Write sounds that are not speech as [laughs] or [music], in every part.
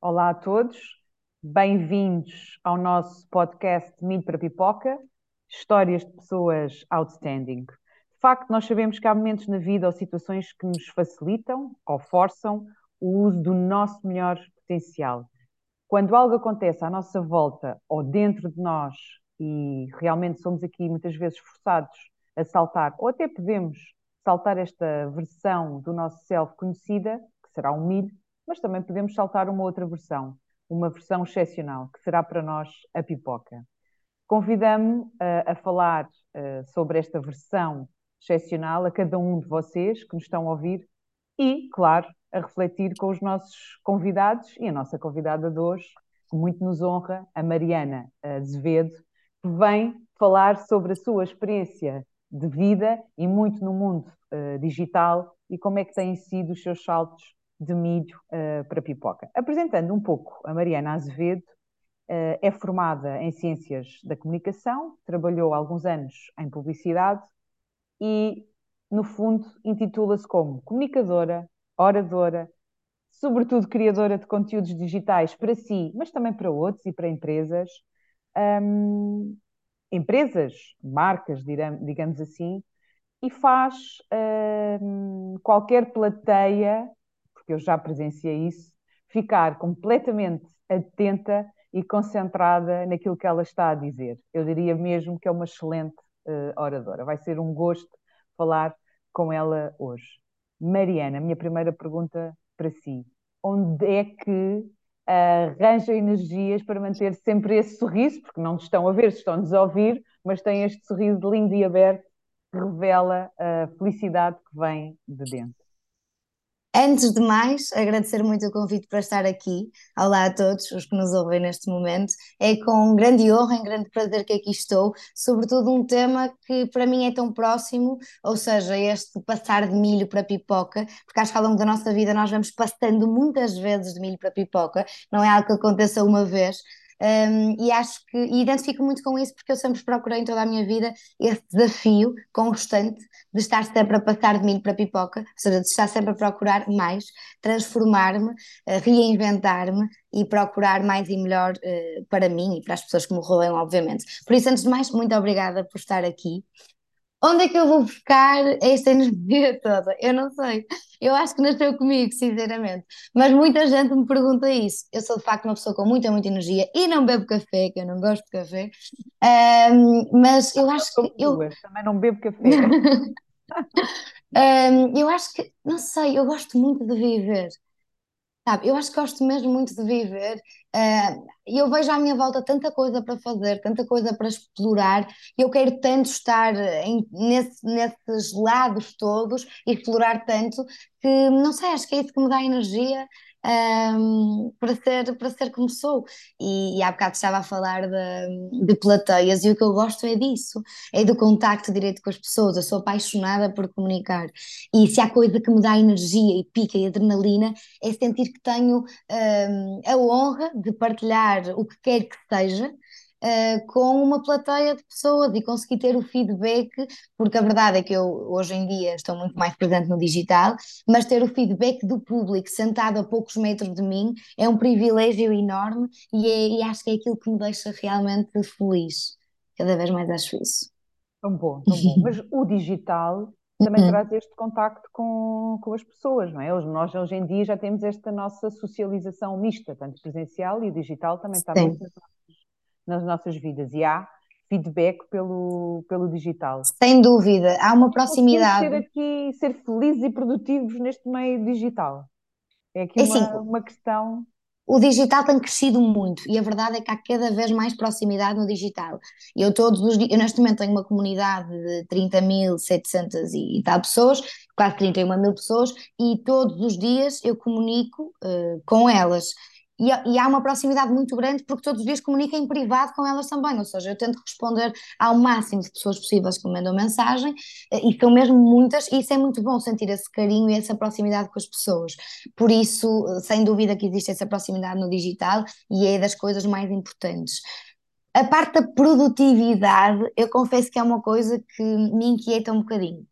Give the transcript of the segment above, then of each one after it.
Olá a todos, bem-vindos ao nosso podcast Milho para Pipoca, histórias de pessoas outstanding. De facto, nós sabemos que há momentos na vida ou situações que nos facilitam ou forçam o uso do nosso melhor potencial. Quando algo acontece à nossa volta ou dentro de nós e realmente somos aqui muitas vezes forçados a saltar, ou até podemos saltar esta versão do nosso self conhecida, que será um milho, mas também podemos saltar uma outra versão, uma versão excepcional, que será para nós a pipoca. Convidamo-me uh, a falar uh, sobre esta versão excepcional a cada um de vocês que nos estão a ouvir e, claro, a refletir com os nossos convidados e a nossa convidada de hoje, que muito nos honra, a Mariana Azevedo, que vem falar sobre a sua experiência de vida e muito no mundo uh, digital e como é que têm sido os seus saltos de milho uh, para pipoca. Apresentando um pouco a Mariana Azevedo, uh, é formada em Ciências da Comunicação, trabalhou alguns anos em publicidade e, no fundo, intitula-se como comunicadora, oradora, sobretudo criadora de conteúdos digitais para si, mas também para outros e para empresas. Um, empresas, marcas, digamos assim, e faz uh, qualquer plateia, porque eu já presenciei isso, ficar completamente atenta e concentrada naquilo que ela está a dizer. Eu diria mesmo que é uma excelente uh, oradora. Vai ser um gosto falar com ela hoje. Mariana, minha primeira pergunta para si. Onde é que arranja energias para manter sempre esse sorriso, porque não estão a ver, estão-nos a ouvir, mas tem este sorriso lindo e aberto que revela a felicidade que vem de dentro. Antes de mais, agradecer muito o convite para estar aqui. Olá a todos os que nos ouvem neste momento. É com grande honra e grande prazer que aqui estou, sobretudo um tema que para mim é tão próximo, ou seja, este passar de milho para pipoca, porque acho que ao longo da nossa vida nós vamos passando muitas vezes de milho para pipoca, não é algo que aconteça uma vez, um, e acho que e identifico muito com isso porque eu sempre procurei em toda a minha vida esse desafio constante de estar sempre a passar de milho para pipoca, ou seja, de estar sempre a procurar mais, transformar-me, reinventar-me e procurar mais e melhor uh, para mim e para as pessoas que me rodeiam, obviamente. Por isso, antes de mais, muito obrigada por estar aqui. Onde é que eu vou buscar esta energia [laughs] toda? Eu não sei. Eu acho que nasceu comigo, sinceramente. Mas muita gente me pergunta isso. Eu sou de facto uma pessoa com muita, muita energia e não bebo café, que eu não gosto de café. Um, mas eu acho que. Eu também não bebo café. [laughs] um, eu acho que, não sei, eu gosto muito de viver. Sabe, eu acho que gosto mesmo muito de viver. Uh, eu vejo à minha volta tanta coisa para fazer, tanta coisa para explorar. Eu quero tanto estar em, nesse, nesses lados todos e explorar tanto que, não sei, acho que é isso que me dá energia um, para, ser, para ser como sou. E, e há bocado estava a falar de, de plateias, e o que eu gosto é disso, é do contacto direto com as pessoas. Eu sou apaixonada por comunicar. E se há coisa que me dá energia e pica e adrenalina, é sentir que tenho um, a honra de partilhar o que quer que seja uh, com uma plateia de pessoas e conseguir ter o feedback, porque a verdade é que eu hoje em dia estou muito mais presente no digital, mas ter o feedback do público sentado a poucos metros de mim é um privilégio enorme e, é, e acho que é aquilo que me deixa realmente feliz. Cada vez mais acho isso. Tão bom, tão bom. [laughs] Mas o digital também uhum. traz este contacto com, com as pessoas, não é? Nós hoje em dia já temos esta nossa socialização mista, tanto presencial e digital também está muito nas nas nossas vidas e há feedback pelo, pelo digital. Sem dúvida, há uma proximidade. Ser aqui, ser felizes e produtivos neste meio digital. É aqui é uma, assim, uma questão. O digital tem crescido muito e a verdade é que há cada vez mais proximidade no digital. Eu todos os dias, eu neste momento tenho uma comunidade de 30.700 e tal pessoas, quase 31 mil pessoas, e todos os dias eu comunico uh, com elas e, e, há uma proximidade muito grande porque todos os dias comunico em privado com elas também, ou seja, eu tento responder ao máximo de pessoas possíveis que me mandam mensagem eh, e são mesmo muitas, e isso é muito bom sentir esse carinho e essa proximidade com as pessoas. Por isso, eh, sem dúvida que existe essa proximidade no digital e é das coisas mais importantes. A parte da produtividade, eu confesso que é uma coisa que me inquieta um bocadinho.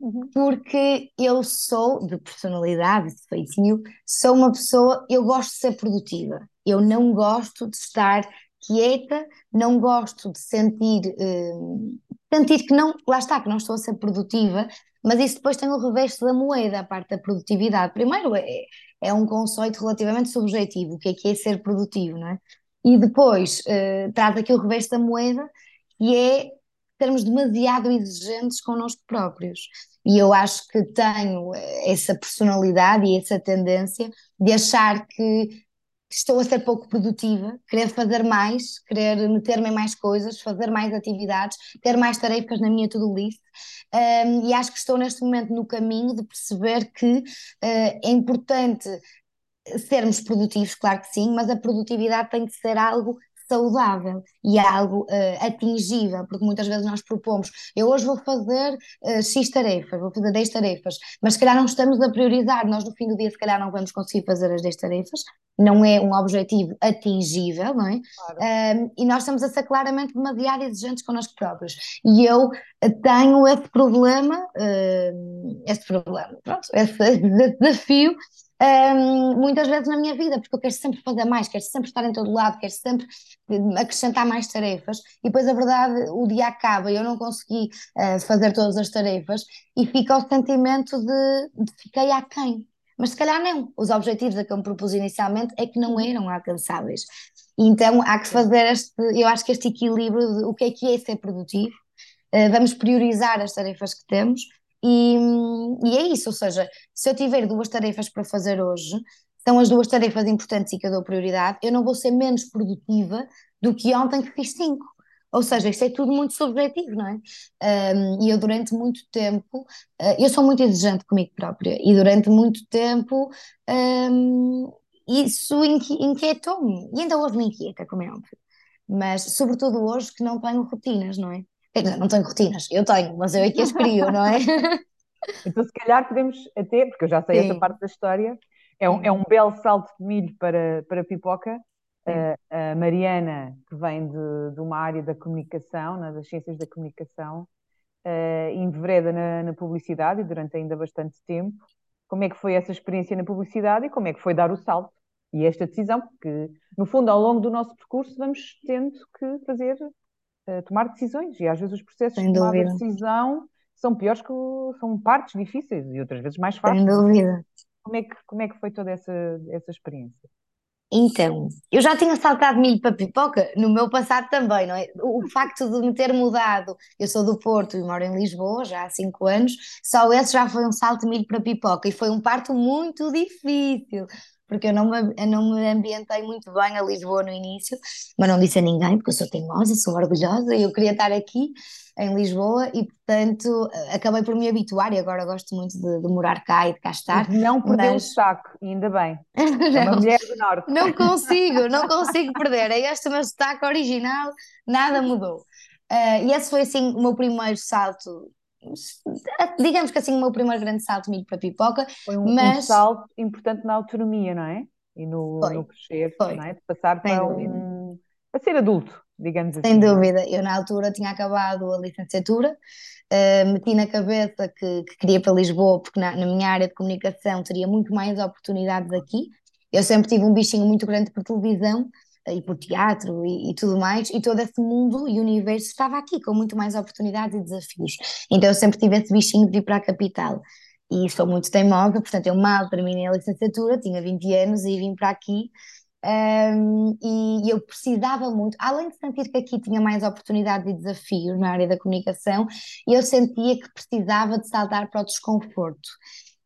Uhum. porque eu sou, de personalidade, de feitio, sou uma pessoa, eu gosto de ser produtiva. Eu não gosto de estar quieta, não gosto de sentir, uh, sentir que não, lá está, que não estou a ser produtiva, mas isso depois tem o reverso da moeda, a parte da produtividade. Primeiro, é, é um conceito relativamente subjetivo, o que é que é ser produtivo, não é? E depois uh, traz aqui o reverso da moeda, que é sermos demasiado exigentes connosco próprios. E eu acho que tenho eh, essa personalidade e essa tendência de achar que estou a ser pouco produtiva, querer fazer mais, querer meter-me em mais coisas, fazer mais atividades, ter mais tarefas na minha to-do list. Um, e acho que estou neste momento no caminho de perceber que uh, é importante sermos produtivos, claro que sim, mas a produtividade tem que ser algo saudável e algo uh, atingível, porque muitas vezes nós propomos, eu hoje vou fazer uh, X tarefas, vou fazer 10 tarefas, mas se calhar não estamos a priorizar, nós no fim do dia se calhar não vamos conseguir fazer as 10 tarefas, não é um objetivo atingível, não é? Claro. Um, e nós estamos a ser claramente demasiado exigentes connosco próprios. E eu tenho esse problema, uh, esse problema, pronto, esse [laughs] desafio um, muitas vezes na minha vida, porque eu quero sempre fazer mais, quero sempre estar em todo lado, quero sempre acrescentar mais tarefas, e depois a verdade, o dia acaba e eu não consegui uh, fazer todas as tarefas, e fica o sentimento de, de fiquei aquém. Mas se calhar não, os objetivos a que eu me propus inicialmente é que não eram alcançáveis. Então há que fazer este, eu acho que este equilíbrio de o que é que é ser produtivo, uh, vamos priorizar as tarefas que temos e, e é isso, ou seja, se eu tiver duas tarefas para fazer hoje, são as duas tarefas importantes e que eu dou prioridade, eu não vou ser menos produtiva do que ontem que fiz cinco. Ou seja, isto é tudo muito subjetivo, não é? Um, e eu durante muito tempo, uh, eu sou muito exigente comigo própria, e durante muito tempo um, isso inquietou-me, e ainda hoje me inquieta, como é óbvio. Mas, sobretudo hoje, que não tenho rotinas, não é? Não tenho rotinas, eu tenho, mas eu é que as crio, não é? [laughs] Então, se calhar podemos até, porque eu já sei Sim. essa parte da história, é um, é um belo salto de milho para, para pipoca. A, a Mariana, que vem de, de uma área da comunicação, né, das ciências da comunicação, uh, envereda na, na publicidade e durante ainda bastante tempo. Como é que foi essa experiência na publicidade e como é que foi dar o salto? E esta decisão, porque no fundo, ao longo do nosso percurso, vamos tendo que fazer tomar decisões e às vezes os processos Sem de tomar de decisão são piores que são partes difíceis e outras vezes mais fáceis. Sem dúvida. Como é que, como é que foi toda essa, essa experiência? Então, eu já tinha saltado milho para pipoca no meu passado também, não é? O facto de me ter mudado, eu sou do Porto e moro em Lisboa já há cinco anos, só esse já foi um salto de milho para pipoca e foi um parto muito difícil, porque eu não, me, eu não me ambientei muito bem a Lisboa no início, mas não disse a ninguém, porque eu sou teimosa, sou orgulhosa e eu queria estar aqui em Lisboa e, portanto, acabei por me habituar e agora gosto muito de, de morar cá e de cá estar. Não perdeu mas... o saco, ainda bem. [laughs] É uma mulher do Norte. Não consigo, não consigo perder. É este o meu sotaque original, nada mudou. Uh, e esse foi assim o meu primeiro salto digamos que assim o meu primeiro grande salto milho para pipoca. Foi um, mas... um salto importante na autonomia, não é? E no, foi, no crescer, foi. não é? De passar para, um, para ser adulto, digamos assim. Sem dúvida, eu na altura tinha acabado a licenciatura, uh, meti na cabeça que, que, queria para Lisboa, porque na, na minha área de comunicação teria muito mais oportunidades aqui. Eu sempre tive um bichinho muito grande por televisão, e por teatro e, e, tudo mais, e todo esse mundo e universo estava aqui com muito mais oportunidades e desafios. Então eu sempre tive esse bichinho de vir para a capital. E sou muito teimosa, portanto eu mal terminei a licenciatura, tinha 20 anos e vim para aqui. Um, e eu precisava muito, além de sentir que aqui tinha mais oportunidades e desafios na área da comunicação, eu sentia que precisava de saltar para o desconforto.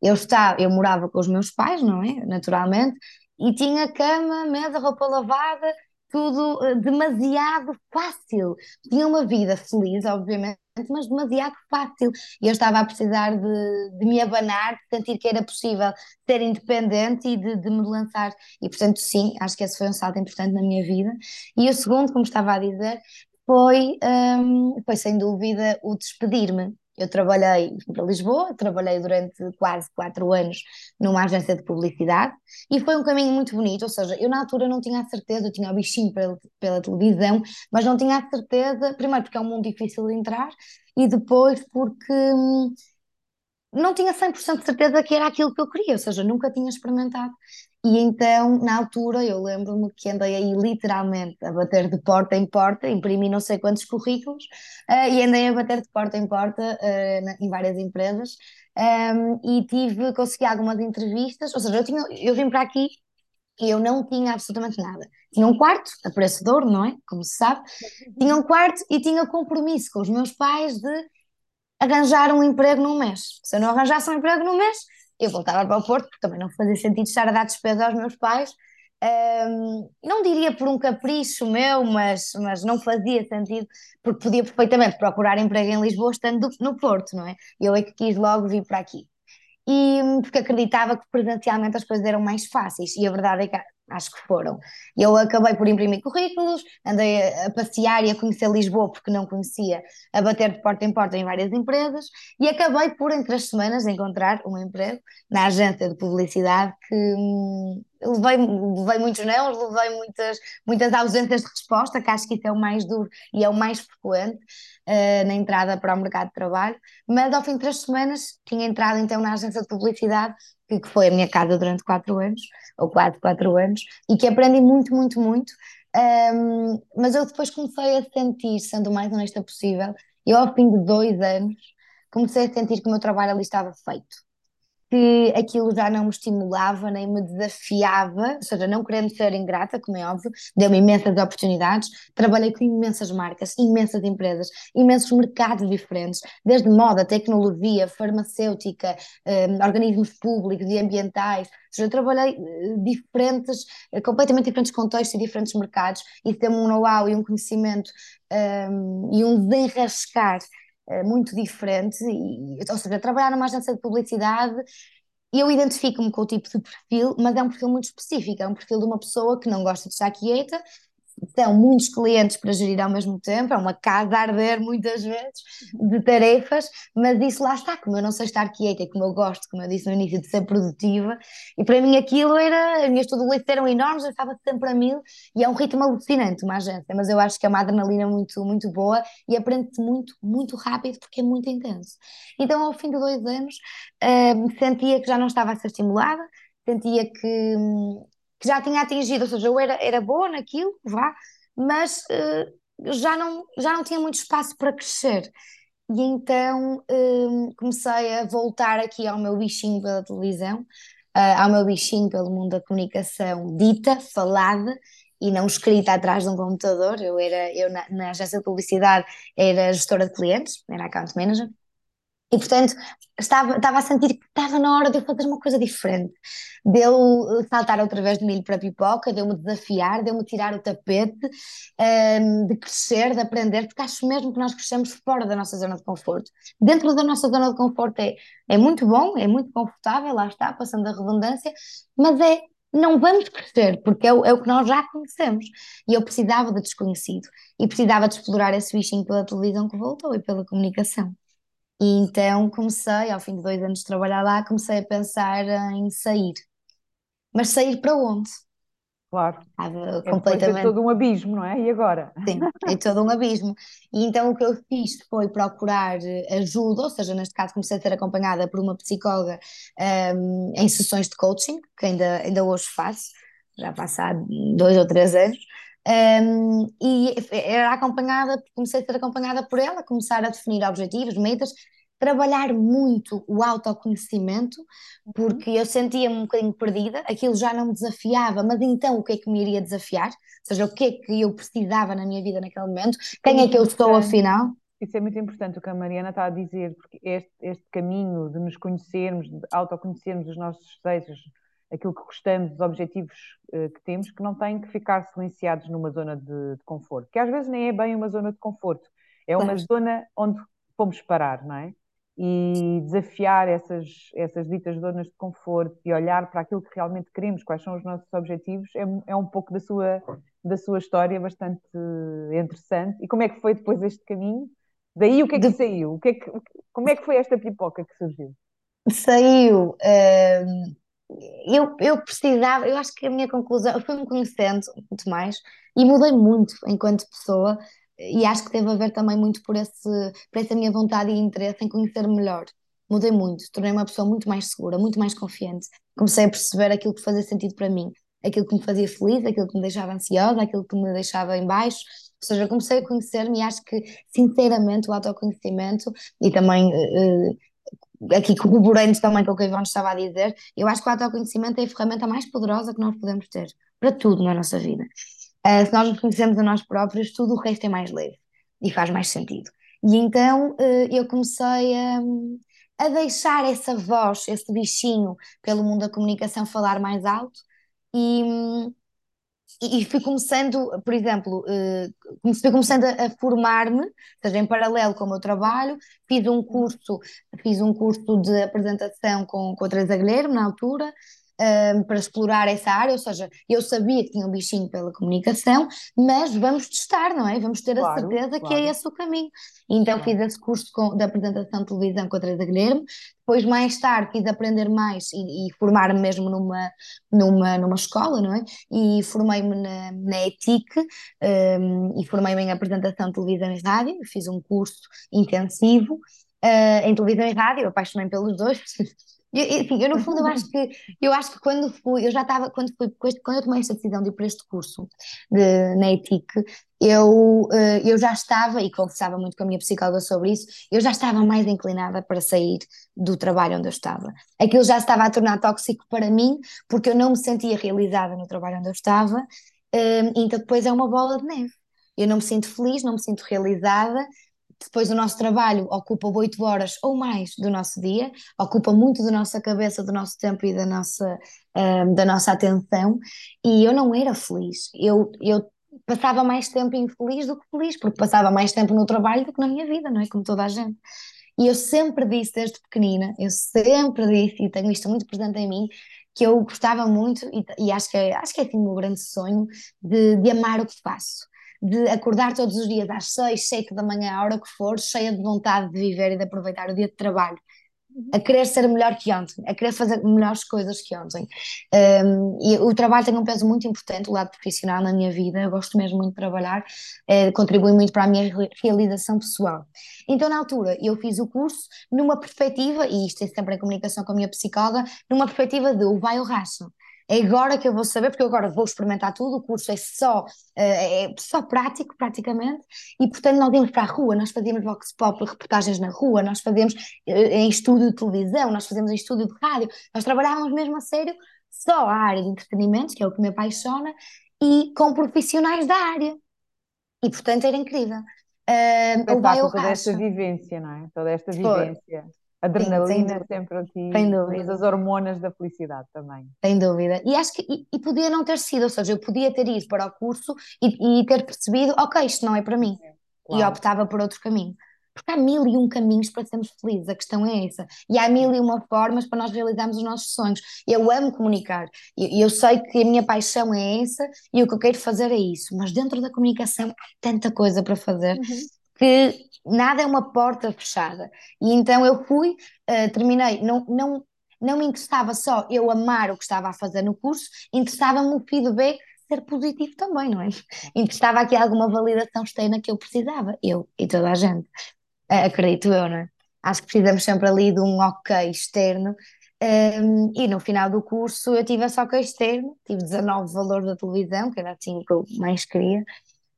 Eu, estava, eu morava com os meus pais, não é? Naturalmente, e tinha cama, mesa, roupa lavada, tudo uh, demasiado fácil. Tinha uma vida feliz, obviamente, mas demasiado fácil. E eu estava a precisar de, de me abanar, de sentir que era possível ser independente e de, de, me lançar. E portanto, sim, acho que esse foi um salto importante na minha vida. E o segundo, como estava a dizer, foi, um, foi sem dúvida o despedir-me. Eu trabalhei para Lisboa, trabalhei durante quase quatro anos numa agência de publicidade e foi um caminho muito bonito. Ou seja, eu na altura não tinha a certeza, eu tinha o bichinho pela, pela televisão, mas não tinha a certeza, primeiro porque é um mundo difícil de entrar e depois porque hum, não tinha 100% de certeza que era aquilo que eu queria, ou seja, nunca tinha experimentado. E então, na altura, eu lembro-me que andei aí literalmente a bater de porta em porta, imprimi não sei quantos currículos uh, e andei a bater de porta em porta uh, na, em várias empresas um, e tive, consegui algumas entrevistas, ou seja, eu, tinha, eu vim para aqui e eu não tinha absolutamente nada. Tinha um quarto, a preço de ouro, não é? Como se sabe. Tinha um quarto e tinha compromisso com os meus pais de arranjar um emprego num mês. Se eu não arranjasse um emprego num mês, eu voltava para o Porto, porque também não fazia sentido estar a dar despesa aos meus pais. Um, não diria por um capricho meu, mas, mas não fazia sentido, porque podia perfeitamente procurar emprego em Lisboa estando no Porto, não é? Eu é que quis logo vir para aqui. E porque acreditava que presencialmente as coisas eram mais fáceis, e a verdade é que acho que foram. Eu acabei por imprimir currículos, andei a, passear e a conhecer Lisboa porque não conhecia, a bater de porta em porta em várias empresas e acabei por, entre as semanas, encontrar um emprego na agência de publicidade que hum, levei, levei muitos não, levei muitas, muitas ausências de resposta, que acho que isso é o mais duro e é o mais frequente uh, na entrada para o mercado de trabalho, mas ao fim de três semanas tinha entrado então na agência de publicidade que, que foi a minha casa durante quatro anos, ou quase quatro anos, e que aprendi muito, muito, muito. Um, mas eu depois comecei a sentir, sendo o mais honesta possível, eu ao fim de dois anos comecei a sentir que o meu trabalho ali estava feito que aquilo já não me estimulava nem me desafiava, ou seja, não querendo ser ingrata, como é óbvio, deu-me imensas oportunidades, trabalhei com imensas marcas, imensas empresas, imensos mercados diferentes, desde moda, tecnologia, farmacêutica, um, organismos públicos e ambientais, ou seja, trabalhei eh, diferentes, eh, completamente diferentes contextos e diferentes mercados, e temos um know-how e um conhecimento um, e um desenrascar eh, muito diferente, e, ou seja, trabalhar numa agência de publicidade, eu identifico-me com o tipo de perfil, mas é um perfil muito específico, é um perfil de uma pessoa que não gosta de estar quieta, são muitos clientes para gerir ao mesmo tempo, é uma casa a arder muitas vezes de tarefas, mas isso lá está, como eu não sei estar quieta e como eu gosto, como eu disse no início, de ser produtiva, e para mim aquilo era, as minhas to eram enormes, eu estava sempre a mil, e é um ritmo alucinante uma agência, mas eu acho que é uma adrenalina muito, muito boa e aprende-se muito, muito rápido porque é muito intenso. Então ao fim de dois anos hum, sentia que já não estava a ser estimulada, sentia que, hum, que já tinha atingido, ou seja, eu era, era boa naquilo, vá, mas uh, já, não, já não tinha muito espaço para crescer. E então um, comecei a voltar aqui ao meu bichinho pela televisão, uh, ao meu bichinho pelo mundo da comunicação dita, falada e não escrita atrás de um computador. Eu era, eu na, na agência de publicidade era gestora de clientes, era account manager, e portanto estava, estava a sentir que estava na hora de eu fazer uma coisa diferente, de eu saltar outra vez de milho para pipoca, de eu me desafiar, de eu me tirar o tapete, um, de crescer, de aprender, porque acho mesmo que nós crescemos fora da nossa zona de conforto. Dentro da nossa zona de conforto é, é muito bom, é muito confortável, lá está, passando a redundância, mas é não vamos crescer, porque é o, é o, que nós já conhecemos. E eu precisava de desconhecido. E precisava de explorar esse bichinho pela televisão que voltou e pela comunicação. E então comecei, ao fim de dois anos de trabalhar lá, comecei a pensar em sair. Mas sair para onde? Claro. Estava é completamente. É todo um abismo, não é? E agora? Sim, é todo um abismo. E então o que eu fiz foi procurar ajuda, ou seja, neste caso comecei a ser acompanhada por uma psicóloga um, em sessões de coaching, que ainda, ainda hoje faço, já passaram dois ou três anos. Um, e era acompanhada, comecei a ser acompanhada por ela, começar a definir objetivos, metas, trabalhar muito o autoconhecimento, uhum. porque eu sentia-me um bocadinho perdida, aquilo já não me desafiava, mas então o que é que me iria desafiar? Ou seja, o que é que eu precisava na minha vida naquele momento? Quem é, é que eu sou afinal? Isso é muito importante o que a Mariana está a dizer, porque este, este caminho de nos conhecermos, de autoconhecermos os nossos desejos, aquilo que gostamos, os objetivos uh, que temos, que não têm que ficar silenciados numa zona de, de, conforto, que às vezes nem é bem uma zona de conforto, é uma claro. zona onde fomos parar, não é? E desafiar essas, essas ditas zonas de conforto e olhar para aquilo que realmente queremos, quais são os nossos objetivos, é, é um pouco da sua, da sua história bastante interessante. E como é que foi depois este caminho? Daí o que é que de... saiu? O que é que, como é que foi esta pipoca que surgiu? Saiu. Uh eu, eu precisava, eu acho que a minha conclusão, eu fui-me conhecendo muito mais e mudei muito enquanto pessoa e acho que teve a ver também muito por, esse, por essa minha vontade e interesse em conhecer melhor mudei muito, tornei uma pessoa muito mais segura, muito mais confiante. Comecei a perceber aquilo que fazia sentido para mim, aquilo que me fazia feliz, aquilo que me deixava ansiosa, aquilo que me deixava em baixo. Ou seja, comecei a conhecer-me e acho que, sinceramente, o autoconhecimento e também uh, aqui corroborando também com o que a Ivone estava a dizer, eu acho que o autoconhecimento é a ferramenta mais poderosa que nós podemos ter para tudo na nossa vida. Uh, se nós nos conhecemos a nós próprios, tudo o resto é mais leve e faz mais sentido. E então uh, eu comecei a, a deixar essa voz, esse bichinho pelo mundo da comunicação falar mais alto e, e fui começando, por exemplo, uh, fui começando a, a formar-me, seja, em paralelo com o meu trabalho, fiz um curso, fiz um curso de apresentação com, com a Teresa Guilherme na altura, um, para explorar essa área, ou seja, eu sabia que tinha um bichinho pela comunicação, mas vamos testar, não é? Vamos ter claro, a certeza claro. que é esse o caminho. Então claro. fiz esse curso com, de apresentação de televisão com a Teresa Guilherme, depois mais tarde quis aprender mais e, e formar-me mesmo numa, numa, numa escola, não é? E formei-me na, na ETIC um, e formei-me em apresentação de televisão e rádio, fiz um curso intensivo uh, em televisão e rádio, apaixonei pelos dois, [laughs] Eu, enfim, eu no fundo eu acho que eu acho que quando fui, eu já estava, quando fui, quando eu tomei esta decisão de ir para este curso de, na ETIC, eu, eh, eu já estava, e conversava muito com a minha psicóloga sobre isso, eu já estava mais inclinada para sair do trabalho onde eu estava. Aquilo já estava a tornar tóxico para mim, porque eu não me sentia realizada no trabalho onde eu estava, eh, então depois é uma bola de neve. Eu não me sinto feliz, não me sinto realizada, depois o nosso trabalho ocupa oito horas ou mais do nosso dia, ocupa muito da nossa cabeça, do nosso tempo e da nossa, um, da nossa atenção, e eu não era feliz. Eu, eu passava mais tempo infeliz do que feliz, porque passava mais tempo no trabalho do que na minha vida, não é? Como toda a gente. E eu sempre disse desde pequenina, eu sempre disse, e tenho isto muito presente em mim, que eu gostava muito, e, e acho, que é, acho que é assim o meu grande sonho, de, de amar o que faço de acordar todos os dias às seis, sete da manhã, a hora que for, cheia de vontade de viver e de aproveitar o dia de trabalho, a querer ser melhor que ontem, a querer fazer melhores coisas que ontem. Um, e o trabalho tem um peso muito importante, o lado profissional na minha vida, eu gosto mesmo muito de trabalhar, eh, contribui muito para a minha realização pessoal. Então, na altura, eu fiz o curso numa perspectiva, e isto é sempre em comunicação com a minha psicóloga, numa perspectiva de o vai ou racha é agora que eu vou saber, porque eu agora vou experimentar tudo, o curso é só, eh, é só prático, praticamente, e portanto nós íamos para a rua, nós fazíamos vox pop, reportagens na rua, nós fazíamos eh, em estúdio de televisão, nós fazíamos em estúdio de rádio, nós trabalhávamos mesmo a sério só a área de entretenimento, que é o que me apaixona, e com profissionais da área. E portanto era incrível. Uh, toda esta vivência, não é? Toda esta vivência. Foi adrenalina Sim, sempre aqui, sem dúvida. as hormonas da felicidade também. Sem dúvida. E acho que e, e, podia não ter sido, ou seja, eu podia ter ido para o curso e, e ter percebido, ok, isto não é para mim. Claro. E optava por outro caminho. Porque há mil e um caminhos para sermos felizes, a questão é essa. E há mil e uma formas para nós realizarmos os nossos sonhos. Eu amo comunicar, e eu, eu sei que a minha paixão é essa e o que eu quero fazer é isso, mas dentro da comunicação há tanta coisa para fazer uhum. Que nada é uma porta fechada. E então eu fui, uh, terminei, não, não, não me interessava só eu amar o que estava a fazer no curso, interessava-me o feedback ser positivo também, não é? Interessava aqui alguma validação externa que eu precisava, eu e toda a gente, uh, acredito eu, não é? Acho que precisamos sempre ali de um ok externo. Um, ehm, e no final do curso eu tive esse ok externo, tive 19 valores da televisão, que era assim que eu mais queria,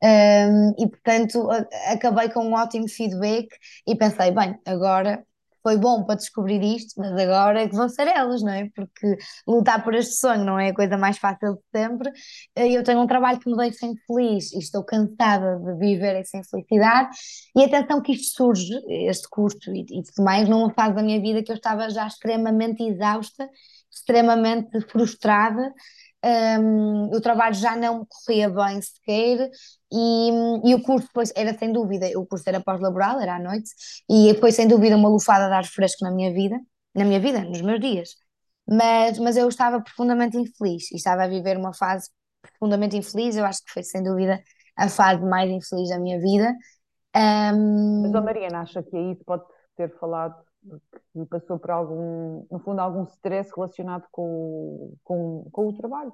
um, e portanto acabei com um ótimo feedback e pensei, bem, agora foi bom para descobrir isto, mas agora é que vão ser elas, não é? Porque lutar por este sonho não é a coisa mais fácil de sempre. Eu tenho um trabalho que me deixa infeliz e estou cansada de viver essa infelicidade. E atenção que isto surge, este curso e, e tudo mais, numa fase da minha vida que eu estava já extremamente exausta, extremamente frustrada um, o trabalho já não me corria bem sequer e, e o curso depois era sem dúvida, o curso era pós-laboral, era à noite, e foi sem dúvida uma lufada de ar fresco na minha vida, na minha vida, nos meus dias. Mas, mas eu estava profundamente infeliz e estava a viver uma fase profundamente infeliz, eu acho que foi sem dúvida a fase mais infeliz da minha vida. Um... Mas a Mariana acha que aí pode ter falado que passou por algum, no fundo, algum stress relacionado com, com, com o trabalho,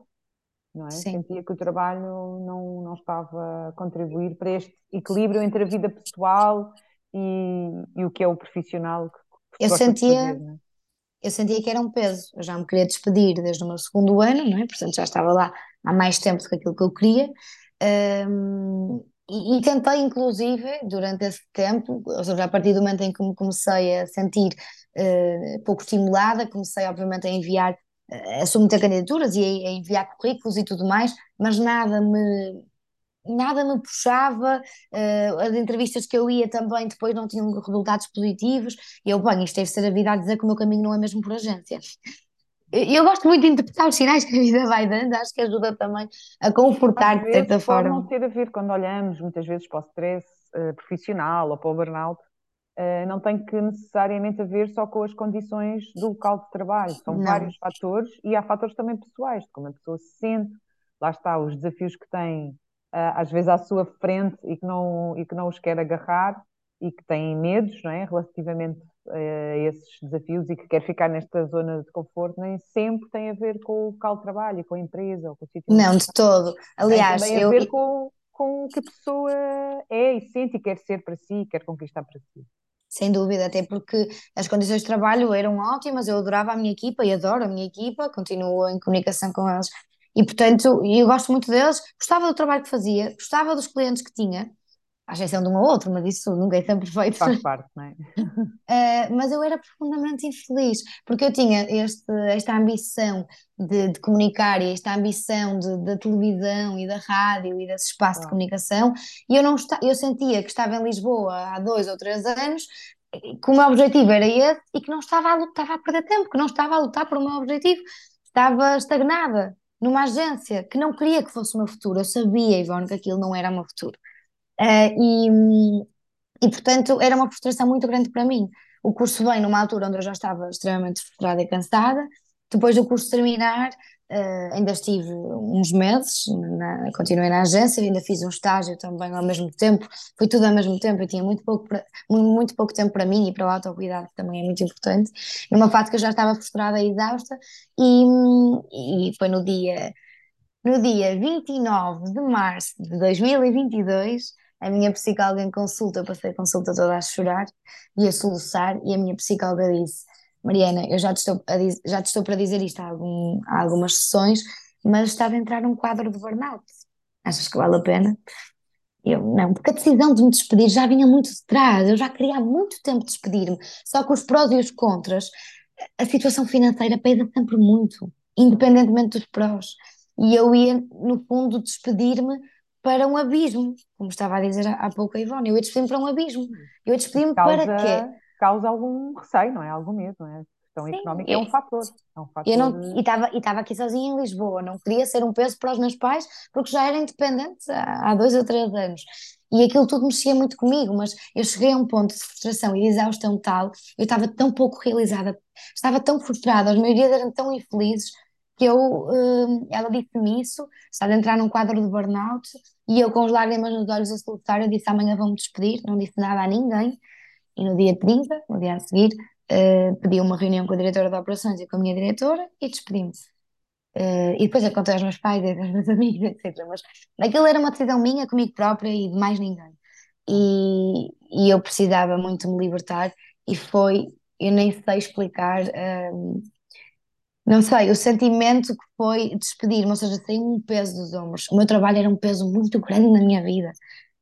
não é? Sim. Sentia que o trabalho não, não estava a contribuir para este equilíbrio entre a vida pessoal e, e o que é o profissional que eu sentia, fazer, é? eu sentia que era um peso. Eu já me queria despedir desde o meu segundo ano, não é? Portanto, já estava lá há mais tempo do que aquilo que eu queria. Um, e, tentei, inclusive, durante esse tempo, ou seja, a partir do momento em que me comecei a sentir uh, pouco estimulada, comecei, obviamente, a enviar, uh, a submeter candidaturas e a, a enviar currículos e tudo mais, mas nada me, nada me puxava, uh, as entrevistas que eu ia também depois não tinham resultados positivos, e eu, bem, isto deve ser a vida a dizer que o meu caminho não é mesmo por agência. Eu, gosto muito de interpretar os sinais que a vida vai dando, acho que ajuda também a confortar de certa pode não forma. ter a ver, quando olhamos muitas vezes para o stress eh, profissional ou para o burnout, eh, não tem que necessariamente a ver só com as condições do local de trabalho. São Não, vários fatores e há fatores também pessoais, como a pessoa se sente, lá está, os desafios que tem ah, às vezes à sua frente e que não, e que não os quer agarrar e que tem medos, não é? Relativamente a esses desafios e que quer ficar nesta zona de conforto, nem sempre tem a ver com o local de trabalho, com a empresa ou com o sítio não, de todo. tem Aliás, a eu, ver com, com o que a pessoa é e sente e quer ser para si, quer conquistar para si. sem dúvida, até porque as condições de trabalho eram ótimas, eu adorava a minha equipa e adoro a minha equipa, continuo em comunicação com eles. E, portanto, eu gosto muito deles, gostava do trabalho que fazia, gostava dos clientes que tinha, à exceção de um ou outro, mas isso nunca é sempre feito. Faz parte, não é? Uh, [laughs] mas eu era profundamente infeliz, porque eu tinha este, esta ambição de, de comunicar e esta ambição de- da televisão e da rádio e desse espaço de comunicação, e eu, não esta, eu sentia que estava em Lisboa há dois ou três anos, que o meu objetivo era esse e que não estava a lutar, estava a perder tempo, que não estava a lutar por o meu objetivo, estava estagnada numa agência que não queria que fosse o meu futuro. Eu sabia, Ivone, que aquilo não era o meu futuro. Uh, e, e, portanto, era uma frustração muito grande para mim. O curso vem numa altura onde eu já estava extremamente frustrada e cansada. Depois do curso terminar, eh, ainda estive uns meses, na- continuei na agência, ainda fiz um estágio também ao mesmo tempo. Foi tudo ao mesmo tempo. Eu tinha muito pouco, pra- mu- muito pouco tempo para mim e para o autocuidado, que também é muito importante. Numa fase que eu já estava frustrada e exausta. E, e foi no dia no dia 29 de março de 2022, a minha psicóloga em consulta, eu passei a consulta toda a chorar e a soluçar, e a minha psicóloga disse: Mariana, eu já te estou, diz- já te estou para dizer isto há, algum- há algumas sessões, mas está a entrar um quadro de burnout. Achas que vale a pena? Eu não, porque a decisão de me despedir já vinha muito de trás, eu já queria há muito tempo despedir-me, só que os prós e os contras, a situação financeira pesa sempre muito, independentemente dos prós. E eu ia, no fundo, despedir-me para um abismo, como estava a dizer há pouco a Ivone, eu ia despedir-me para um abismo. Eu ia despedir-me para quê? causa, algum receio, não é? Algum medo, não é? A questão Sim, económica é um fator. É um Eu fator. não, e estava e aqui sozinha em Lisboa, não queria ser um peso para os meus pais, porque já era independente há, há dois ou três anos. E aquilo tudo mexia muito comigo, mas eu cheguei a um ponto de frustração e de exaustão tal, eu estava tão pouco realizada, estava tão frustrada, os meus dias eram tão infelizes, que eu, hum, ela disse-me isso, estava a entrar num quadro de burnout, e eu com as lágrimas nos olhos a soluçar, eu disse amanhã vou-me despedir, não disse nada a ninguém, e no dia 30, no dia a seguir, eh, pedi uma reunião com a diretora de operações e com a minha diretora e despedi-me. Eh, e depois eu contei aos meus pais e aos meus [laughs] amigos, etc. Mas aquilo era uma decisão minha, comigo própria e de mais ninguém. E, e eu precisava muito me libertar e foi, eu nem sei explicar, não sei, o sentimento que foi despedir-me, ou seja, saiu um peso dos ombros. O meu trabalho era um peso muito grande na minha vida,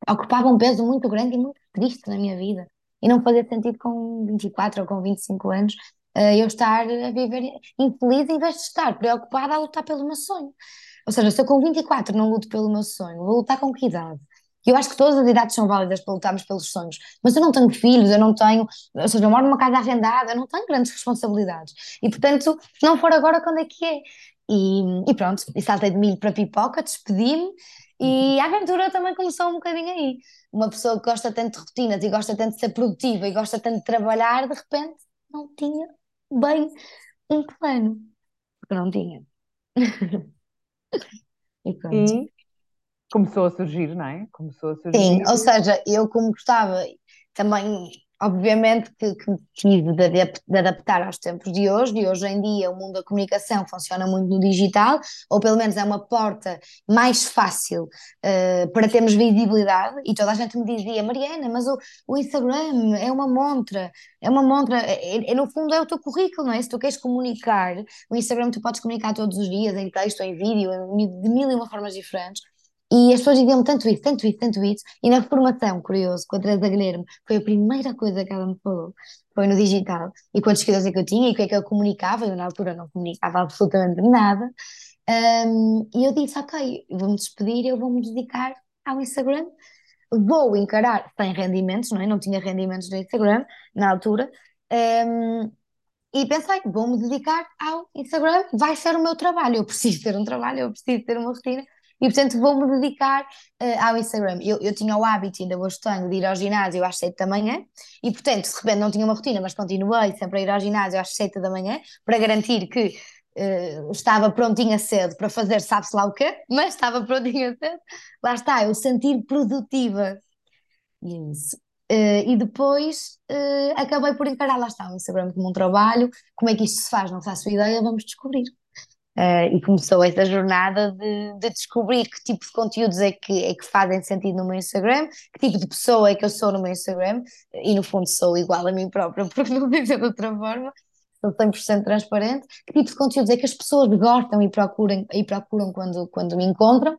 ocupava um peso muito grande e muito triste na minha vida. E não fazia sentido com 24 ou com 25 anos, eh, eu estar a viver infeliz em vez de estar preocupada a lutar pelo meu sonho. Ou seja, se eu com 24 não luto pelo meu sonho, vou lutar com que idade? Eu acho que todas as idades são válidas para lutarmos pelos sonhos, mas eu não tenho filhos, eu não tenho, ou seja, eu moro numa casa arrendada, eu não tenho grandes responsabilidades. E portanto, se não for agora, quando é que é? E, e pronto, e saltei de milho para pipoca, despedi-me e a aventura também começou um bocadinho aí. Uma pessoa que gosta tanto de rotinas e gosta tanto de ser produtiva e gosta tanto de trabalhar, de repente não tinha bem um plano, porque não tinha. [laughs] E pronto. E começou a surgir, não é? Começou a Sim, surgir. ou seja, eu como gostava também Obviamente que, que tive de, de, adaptar aos tempos de hoje, e hoje em dia o mundo da comunicação funciona muito no digital, ou pelo menos é uma porta mais fácil uh, para termos visibilidade. E toda a gente me dizia, Mariana, mas o, o Instagram é uma montra, é uma montra, é, é, no fundo é o teu currículo, não é? Se tu queres comunicar, o Instagram tu podes comunicar todos os dias, em texto, em vídeo, de mil e uma formas diferentes. E as pessoas diziam tanto isso, tanto isso, tanto isso. E na formação, curioso, com a Teresa Guilherme, foi a primeira coisa que ela me falou. Foi no digital. E quantos seguidores é que eu tinha e o que é que eu comunicava. Eu, na altura, não comunicava absolutamente nada. Um, e eu disse: Ok, vou-me despedir, eu vou-me dedicar ao Instagram. Vou encarar, sem rendimentos, não é? Não tinha rendimentos no Instagram na altura. Um, e pensei, vou-me dedicar ao Instagram, vai ser o meu trabalho. Eu preciso ter um trabalho, eu preciso ter uma rotina e portanto vou-me dedicar uh, ao Instagram. Eu, eu tinha o hábito, ainda hoje tenho, de ir ao ginásio às 7 da manhã e portanto, de repente não tinha uma rotina, mas continuei sempre a ir ao ginásio às 7 da manhã para garantir que uh, estava prontinha cedo para fazer sabe-se lá o quê, mas estava prontinha cedo. Lá está, eu sentir produtiva. Isso. Uh, e depois uh, acabei por encarar, lá está, o Instagram como um trabalho. Como é que isto se faz? Não faço ideia, vamos descobrir. Uh, e começou essa jornada de, de, descobrir que tipo de conteúdos é que, é que fazem sentido no meu Instagram, que tipo de pessoa é que eu sou no meu Instagram, e no fundo sou igual a mim própria, [laughs] porque não dizer de outra forma, sou 100% transparente, que tipo de conteúdos é que as pessoas gostam e procuram, e procuram quando, quando me encontram,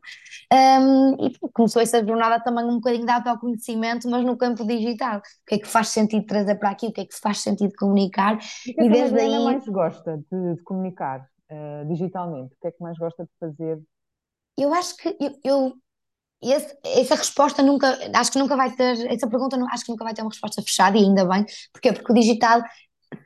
um, e começou essa jornada também um bocadinho de autoconhecimento, mas no campo digital, o que é que faz sentido trazer para aqui, o que é que faz sentido comunicar, e, que é que desde a aí... mais gosta de, de comunicar? Uh, digitalmente? O que é que mais gosta de fazer? Eu acho que eu, eu esse, essa resposta nunca, acho que nunca vai ter, essa pergunta acho que nunca vai ter uma resposta fechada e ainda bem, porque porque o digital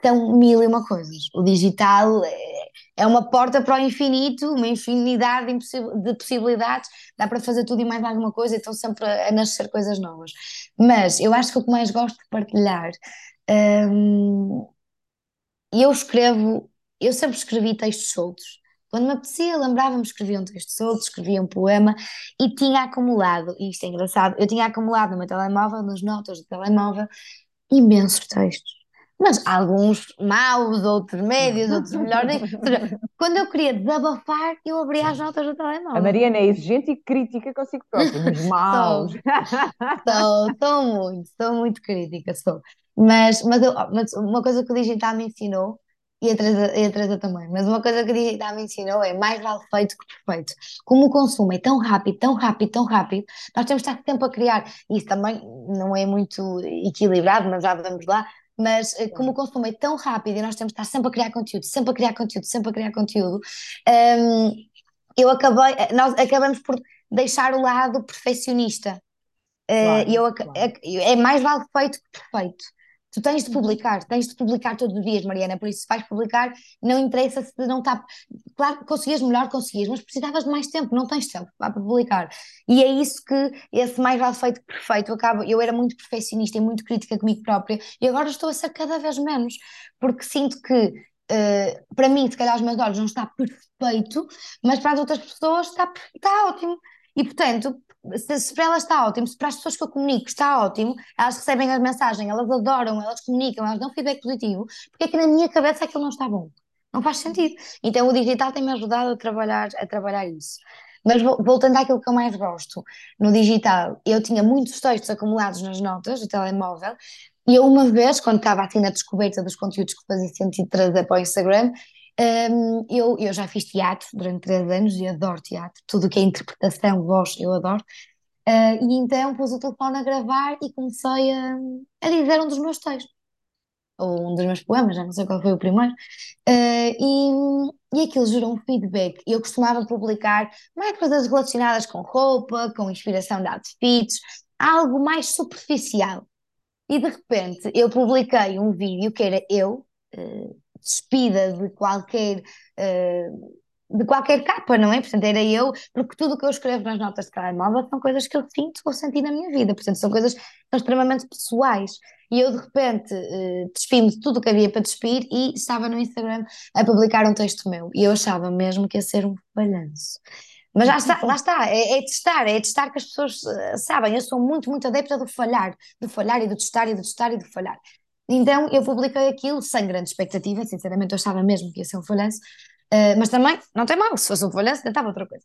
são mil e uma coisas. O digital é, é uma porta para o infinito, uma infinidade de possibilidades, dá para fazer tudo e mais alguma coisa, então sempre a, nascer coisas novas. Mas eu acho que o que mais gosto de partilhar, hum, eu escrevo eu sempre escrevi textos soltos. Quando me apetecia, lembrava-me, escrevia um texto solto, escrevia um poema e tinha acumulado, e isto é engraçado, eu tinha acumulado no meu telemóvel, nas notas do telemóvel, imensos textos. Mas alguns maus, outros médios, outros melhores. quando eu queria desabafar, eu abria as notas do telemóvel. A Mariana é exigente e crítica consigo própria, mas [laughs] maus. Sou, sou, muito, sou muito crítica, sou. Mas, mas, eu, mas uma coisa que o digital me ensinou e a Teresa, e a Teresa também. Mas uma coisa que a digital me ensinou é mais vale feito que perfeito. Como o consumo é tão rápido, tão rápido, tão rápido, nós temos de estar sempre a criar. Isso também não é muito equilibrado, mas já vamos lá. Mas eh, como o consumo é tão rápido e nós temos de estar sempre a criar conteúdo, sempre a criar conteúdo, sempre a criar conteúdo, um, eu acabei, eh, nós acabamos por deixar o lado perfeccionista. Eh, claro, uh, eu, claro. é mais vale feito que perfeito. Tu tens de uhum. publicar, tens de publicar todos os dias, Mariana, por isso se vais publicar, não interessa se não está. Claro que conseguias melhor, conseguias, mas precisavas de mais tempo, não tens tempo para publicar. E é isso que esse mais vale feito que perfeito. Eu, acabo, eu era muito perfeccionista e muito crítica comigo própria, e agora estou a ser cada vez menos, porque sinto que Uh, para mim, se calhar, os meus olhos não está perfeito, mas para as outras pessoas está, está ótimo. E portanto, se, se, para elas está ótimo, se para as pessoas que eu comunico está ótimo, elas recebem a mensagem, elas adoram, elas comunicam, elas dão feedback positivo, porque é que na minha cabeça aquilo não está bom? Não faz sentido. Então o digital tem-me ajudado a trabalhar, a trabalhar isso. Mas voltando àquilo que eu mais gosto, no digital, eu tinha muitos textos acumulados nas notas do telemóvel, e eu uma vez, quando estava assim na descoberta dos conteúdos que fazia sentido trazer para o Instagram, um, eu, eu já fiz teatro durante três anos e adoro teatro, tudo o que é interpretação, voz, eu adoro. Uh, e então pus o telefone a gravar e comecei a, a dizer um dos meus textos, ou um dos meus poemas, já não sei qual foi o primeiro, uh, e, e aquilo gerou um feedback. Eu costumava publicar mais coisas relacionadas com roupa, com inspiração de outfits, algo mais superficial. E de repente eu publiquei um vídeo que era eu. Uh, despida de qualquer. Uh, de qualquer capa, não é? Portanto, era eu, porque tudo o que eu escrevo nas notas de telemóvel são coisas que eu sinto ou senti na minha vida, portanto, são coisas são extremamente pessoais. E eu, de repente, despi-me de tudo o que havia para despir e estava no Instagram a publicar um texto meu. E eu achava mesmo que ia ser um falhanço. Mas lá está, lá está é, é testar, é testar que as pessoas uh, sabem. Eu sou muito, muito adepta do falhar, do falhar e do testar e do testar e do falhar. Então eu publiquei aquilo sem grande expectativa, sinceramente eu achava mesmo que ia ser um falhanço, uh, mas também não tem mal, se fosse um falhanço tentava outra coisa.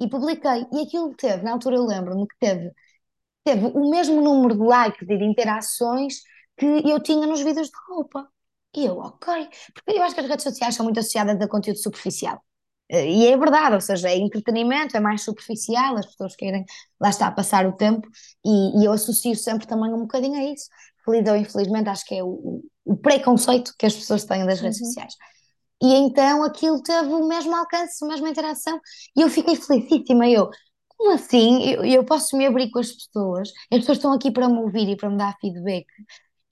E publiquei, e aquilo teve, na altura eu lembro-me que teve, teve o mesmo número de likes e de interações que eu tinha nos vídeos de roupa. E eu, ok, porque eu acho que as redes sociais são muito associadas a conteúdo superficial. Eh, e é verdade, ou seja, é entretenimento, é mais superficial, as pessoas querem, lá está, passar o tempo, e, e eu associo sempre também um bocadinho a isso. Feliz ou infelizmente, acho que é o, o preconceito que as pessoas têm das redes uhum. sociais. E então aquilo teve o mesmo alcance, a mesma interação, e eu fiquei felicíssima. Eu, como assim? Eu, eu posso me abrir com as pessoas, as pessoas estão aqui para me ouvir e para me dar feedback.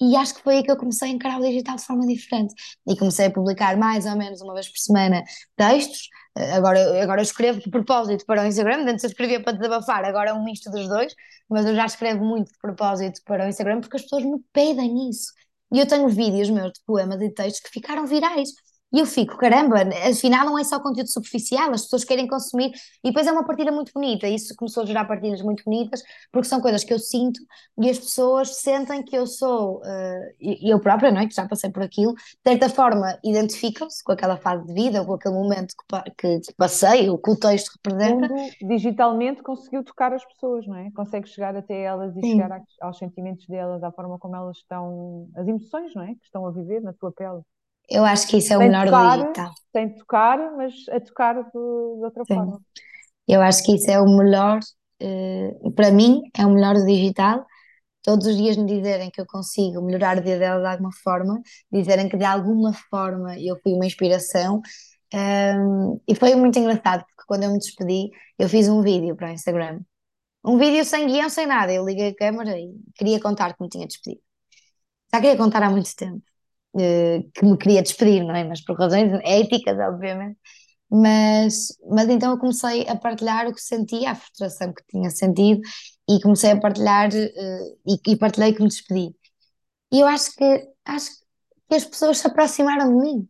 E acho que foi aí que eu comecei a encarar o digital de forma diferente. E comecei a publicar mais ou menos uma vez por semana textos. Agora, agora eu escrevo de propósito para o Instagram, antes eu escrevia para desabafar, agora é um misto dos dois, mas eu já escrevo muito de propósito para o Instagram porque as pessoas me pedem isso. E eu tenho vídeos meus de poemas e textos que ficaram virais. E eu fico, caramba, afinal não é só conteúdo superficial, as pessoas querem consumir, e depois é uma partilha muito bonita, isso começou a gerar partilhas muito bonitas, porque são coisas que eu sinto e as pessoas sentem que eu sou, uh, eu própria, não é, que já passei por aquilo, de certa forma identificam-se com aquela fase de vida, ou com aquele momento que, que, passei, ou que o texto representa. Quando digitalmente conseguiu tocar as pessoas, não é? Consegue chegar até elas e Sim. chegar aos sentimentos delas, à forma como elas estão, as emoções, não é? Que estão a viver na tua pele. Eu acho que isso é o melhor tocar, do digital. Sem tocar, mas a tocar de, de outra Sim. forma. Eu acho que isso é o melhor, uh, para mim, é o melhor do digital. Todos os dias me dizerem que eu consigo melhorar o dia dela de alguma forma, dizerem que de alguma forma eu fui uma inspiração. Um, e foi muito engraçado, porque quando eu me despedi, eu fiz um vídeo para o Instagram. Um vídeo sem guião, sem nada. Eu liguei a câmera e queria contar que me tinha despedido. Já queria contar há muito tempo. Eh, que me queria despedir, não é? Mas por razões éticas, obviamente. Mas, mas então eu comecei a partilhar o que sentia, a frustração que tinha sentido, e comecei a partilhar uh, e, e partilhei que me despedi. E eu acho que, acho que as pessoas se aproximaram de mim.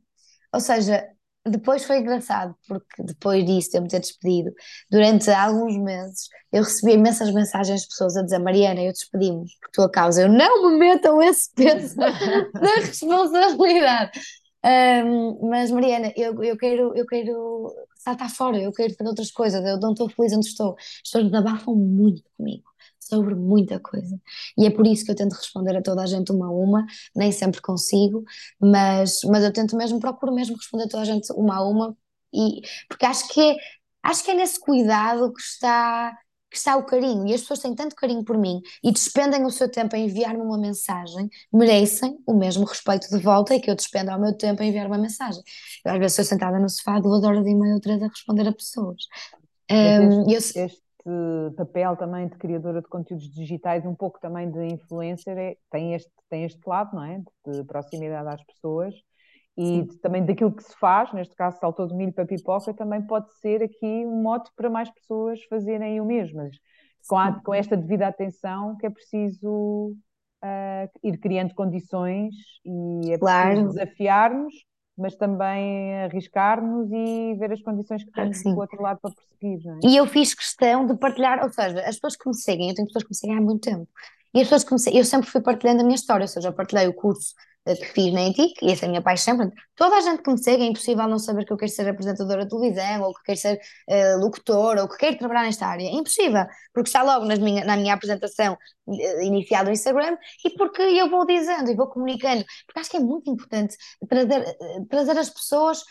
Ou seja, depois foi engraçado, porque depois disso, de eu me ter despedido, durante alguns meses, eu recebi imensas mensagens de pessoas a dizer: Mariana, eu despedi-me por tua causa. Eu não me metam esse peso [laughs] da responsabilidade. Um, mas, Mariana, eu, eu, quero, eu quero saltar fora, eu quero fazer outras coisas, eu não estou feliz onde estou. As pessoas desabafam muito comigo sobre muita coisa. E é por isso que eu tento responder a toda a gente uma a uma, nem sempre consigo, mas, mas eu tento mesmo, procuro mesmo responder a toda a gente uma a uma, e, porque acho que é, acho que é nesse cuidado que está que está o carinho, e as pessoas têm tanto carinho por mim e despendem o seu tempo a enviar-me uma mensagem, merecem o mesmo respeito de volta e que eu despendo ao meu tempo a enviar uma mensagem. Eu às vezes estou sentada no sofá duas horas e meia ou três a responder a pessoas. Um, este, eu, papel também de criadora de conteúdos digitais, um pouco também de influencer, é, tem, este, tem este lado, não é? De proximidade às pessoas e de, também daquilo que se faz, neste caso saltou de milho para pipoca, também pode ser aqui um mote para mais pessoas fazerem o mesmo, mas com, a, com esta devida atenção que é preciso uh, ir criando condições e é preciso claro. Mas também arriscar-nos e ver as condições que temos do outro lado para prosseguir. Não é? E eu fiz questão de partilhar, ou seja, as pessoas que me seguem, eu tenho pessoas que me seguem há muito tempo, e as pessoas que me seguem, eu sempre fui partilhando a minha história, ou seja, eu partilhei o curso que fiz na ETIC, e essa é a minha paixão. Toda a gente que me segue, é impossível não saber que eu quero ser apresentadora de televisão, ou que quero ser uh, locutora, ou que quero trabalhar nesta área. É impossível, porque está logo minha, na minha apresentação uh, inicial do Instagram, e porque eu vou dizendo e vou comunicando, porque acho que é muito importante trazer, uh, trazer as pessoas,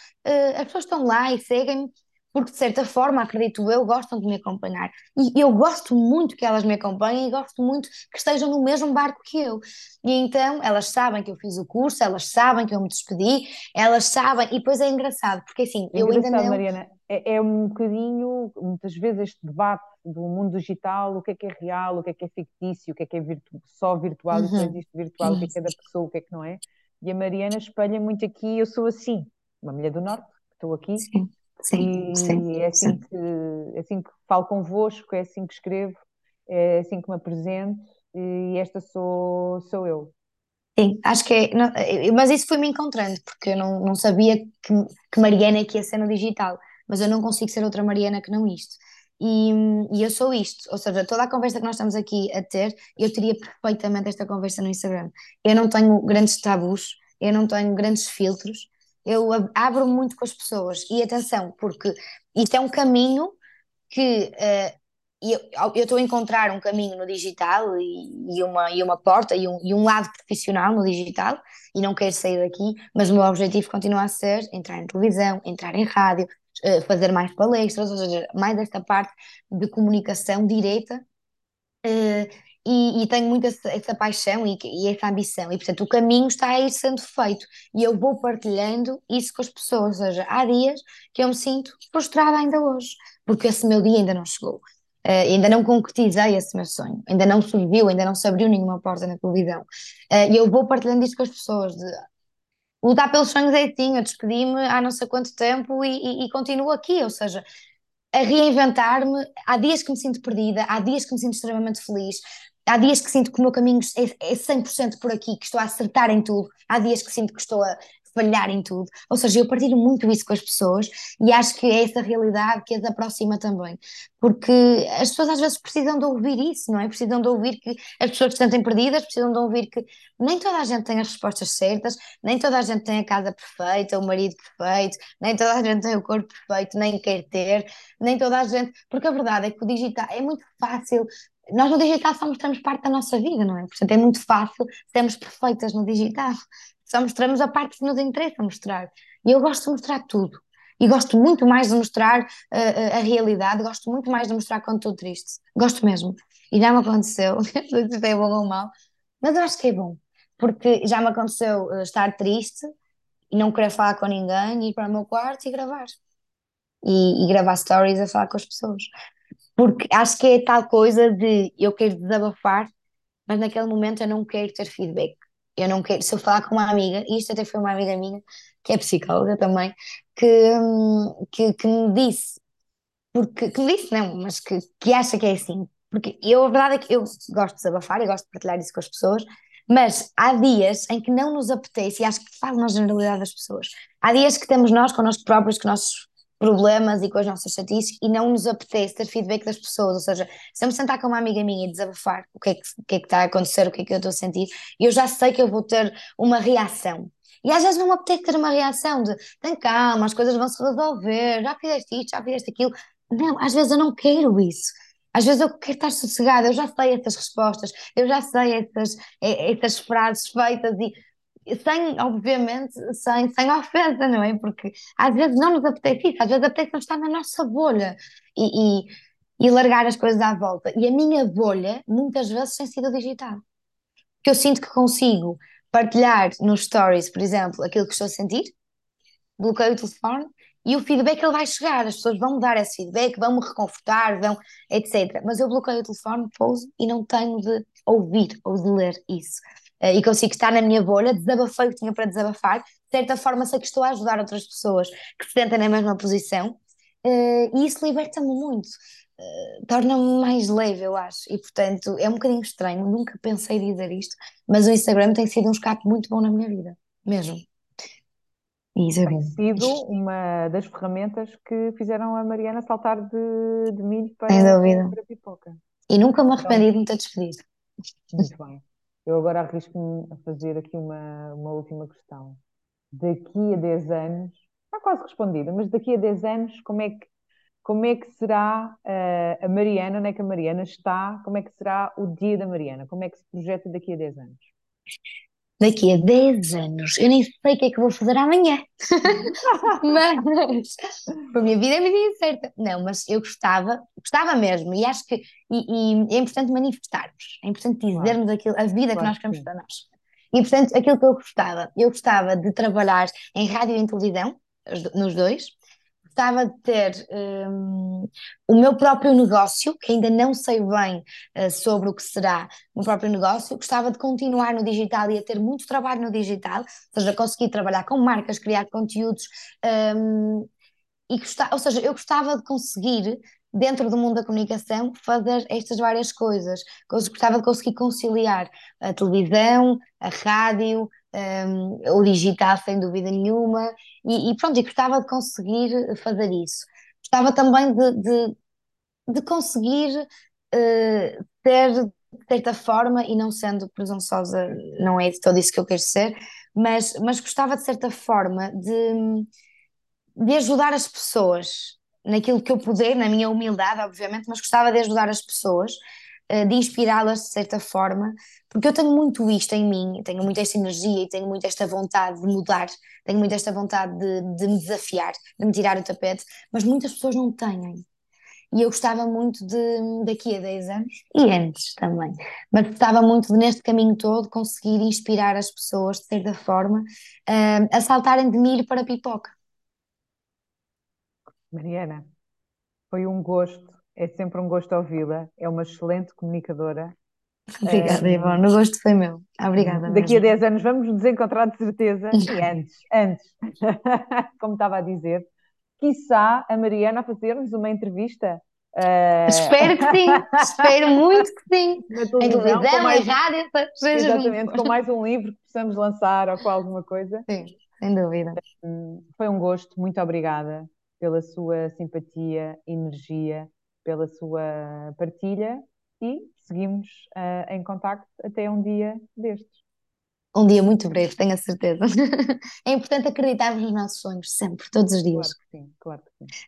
as pessoas estão lá e seguem-me, porque de certa forma, acredito eu, gostam de me acompanhar. E eu gosto muito que elas me acompanhem e gosto muito que estejam no mesmo barco que eu. E então elas sabem que eu fiz o curso, elas sabem que eu me despedi, elas sabem, e depois é engraçado, porque assim, é eu ainda não. Mariana, é, é um bocadinho, muitas vezes, este debate do mundo digital, o que é que é real, o que é que é fictício, o que é que é virtu só virtual, uhum. e só existe virtual, o que é que é da pessoa, o que é que não é. E a Mariana espelha muito aqui, eu sou assim, uma mulher do Norte, estou aqui. Sim Sim, e sim, é assim, sim. Que, é assim que falo convosco, é assim que escrevo, é assim que me apresento e esta sou, sou eu. Sim, acho que é, mas isso foi-me encontrando, porque eu não, não sabia que, que Mariana é que ia ser no digital. mas eu não consigo ser outra Mariana que não isto. E, e eu sou isto, ou seja, toda a conversa que nós estamos aqui a ter, eu teria perfeitamente esta conversa no Instagram. Eu não tenho grandes tabus, eu não tenho grandes filtros, eu abro muito com as pessoas. E atenção, porque isto é um caminho que uh, eu estou a encontrar um caminho no digital e, e, uma, e uma porta e um, e um lado profissional no digital e não quero sair daqui, mas o meu objetivo continua a ser entrar em televisão, entrar em rádio, uh, fazer mais palestras, ou seja, mais esta parte de comunicação direta. Uh, e, e, tenho muito essa, paixão e, e, essa ambição, e portanto o caminho está a ir sendo feito e eu vou partilhando isso com as pessoas. Ou seja, há dias que eu me sinto frustrada ainda hoje, porque esse meu dia ainda não chegou, uh, ainda não concretizei esse meu sonho, ainda não surgiu, ainda não se abriu nenhuma porta na televisão. Uh, e eu vou partilhando isto com as pessoas. De, lutar pelos sonhos é assim, eu despedi-me há não sei quanto tempo e, e continuo aqui, ou seja, a reinventar-me. Há dias que me sinto perdida, há dias que me sinto extremamente feliz, há dias que sinto que o meu caminho é, é 100% por aqui, que estou a acertar em tudo, há dias que sinto que estou a falhar em tudo. Ou seja, eu partilho muito isso com as pessoas e acho que é essa realidade que as aproxima também. Porque as pessoas às vezes precisam de ouvir isso, não é? Precisam de ouvir que as pessoas se sentem perdidas, precisam de ouvir que nem toda a gente tem as respostas certas, nem toda a gente tem a casa perfeita, o marido perfeito, nem toda a gente tem o corpo perfeito, nem quer ter, nem toda a gente. Porque a verdade é que o digital é muito fácil nós no digital só mostramos parte da nossa vida, não é? Portanto, é muito fácil sermos perfeitas no digital só mostramos a parte que nos interessa mostrar. E eu gosto de mostrar tudo. E gosto muito mais de mostrar uh, a realidade, gosto muito mais de mostrar quando estou triste. Gosto mesmo. E já me aconteceu, [laughs] não sei se é bom ou mal, mas eu acho que é bom. Porque já me aconteceu uh, estar triste e não querer falar com ninguém, ir para o meu quarto e gravar. E, e gravar stories a falar com as pessoas. Porque acho que é tal coisa de eu quero desabafar, mas naquele momento eu não quero ter feedback. Eu não quero, se eu falar com uma amiga, e isto até foi uma amiga minha, que é psicóloga também, que, hum, que, que me disse, porque, que me disse não, mas que, que acha que é assim, porque eu, a verdade é que eu gosto de desabafar e gosto de partilhar isso com as pessoas, mas há dias em que não nos apetece, e acho que falo na generalidade das pessoas, há dias que temos nós connosco próprios, que nossos problemas e com as nossas chatices e não nos apetece ter feedback das pessoas, ou seja, se eu me sentar com uma amiga minha e desabafar o que é que, o que, é que está a acontecer, o que é que eu estou a sentir, eu já sei que eu vou ter uma reação. E às vezes não me apetece ter uma reação de tem calma, as coisas vão se resolver, já fizeste isto, já fizeste aquilo. Não, às vezes eu não quero isso. Às vezes eu quero estar sossegada, eu já sei essas respostas, eu já sei essas, essas frases feitas e sem, obviamente, sem, sem ofensa, não é? Porque às vezes não nos apetece isso, às vezes apetece estar na nossa bolha e, e, e, largar as coisas à volta. E a minha bolha, muitas vezes, tem sido digital. Porque eu sinto que consigo partilhar nos stories, por exemplo, aquilo que estou a sentir, bloqueio o telefone e o feedback ele vai chegar, as pessoas vão dar esse feedback, vão me reconfortar, vão, etc. Mas eu bloqueio o telefone, pouso e não tenho de ouvir ou de ler isso. Eh, e consigo estar na minha bolha, desabafei o que tinha para desabafar, de certa forma sei que estou a ajudar outras pessoas que se sentem na mesma posição, eh, e isso liberta-me muito. Uh, torna-me mais leve, eu acho, e portanto é um bocadinho estranho, nunca pensei dizer isto, mas o Instagram tem sido um escape muito bom na minha vida, mesmo. Isso tem sido uma das ferramentas que fizeram a Mariana saltar de, de milho para, para pipoca. E nunca me arrependi de me ter despedido. Muito bem. Eu agora arrisco-me a fazer aqui uma, uma última questão. Daqui a 10 anos, está quase respondida, mas daqui a 10 anos, como é que, como é que será uh, a Mariana, onde é que a Mariana está, como é que será o dia da Mariana, como é que se projeta daqui a 10 anos? Daqui a 10 anos, eu nem sei o que é que vou fazer amanhã, [laughs] mas a minha vida é muito incerta. Não, mas eu gostava, gostava mesmo, e acho que e, e é importante manifestarmos, é importante dizermos claro. aquilo, a vida claro que nós queremos sim. para nós. E portanto, aquilo que eu gostava, eu gostava de trabalhar em rádio e em televisão, nos dois, gostava de ter um, o meu próprio negócio, que ainda não sei bem uh, sobre o que será o meu próprio negócio, gostava de continuar no digital e a ter muito trabalho no digital, ou seja, conseguir trabalhar com marcas, criar conteúdos, um, e gostar, ou seja, eu gostava de conseguir dentro do mundo da comunicação, fazer estas várias coisas. Gostava de conseguir conciliar a televisão, a rádio, um, o digital, sem dúvida nenhuma, e, e pronto, e gostava de conseguir fazer isso. Gostava também de, de, de conseguir eh, ter, de certa forma, e não sendo presunçosa, não é de todo isso que eu quero ser, mas, mas gostava de certa forma de, de ajudar as pessoas naquilo que eu puder, na minha humildade, obviamente, mas gostava de ajudar as pessoas, de inspirá-las de certa forma, porque eu tenho muito isto em mim, tenho muito esta energia e tenho muito esta vontade de mudar, tenho muito esta vontade de, de me desafiar, de me tirar o tapete, mas muitas pessoas não têm. E eu gostava muito de, daqui a 10 anos, e antes também, mas gostava muito de, neste caminho todo, conseguir inspirar as pessoas, de certa forma, eh, a saltarem de milho para pipoca. Mariana, foi um gosto, é sempre um gosto ouvi-la, é uma excelente comunicadora. Obrigada, Ivone, o gosto foi meu. Obrigada Daqui mesmo. a 10 anos vamos nos encontrar de certeza, [laughs] e antes, antes, [laughs] como estava a dizer, quiçá a Mariana a fazer-nos uma entrevista uh, Espero que sim, espero [laughs] muito que sim. na Em televisão, com televisão, mais, em rádio, exatamente, com mais um livro que possamos lançar ou com alguma coisa. Sim, sem dúvida. Hum, Foi um gosto, muito obrigada pela sua simpatia, energia, pela sua partilha e seguimos uh, em contacto até um dia destes. Um dia muito breve, tenho a certeza. [laughs] É importante acreditarmos nos nossos sonhos, sempre, todos os Claro dias. que sim, claro que sim.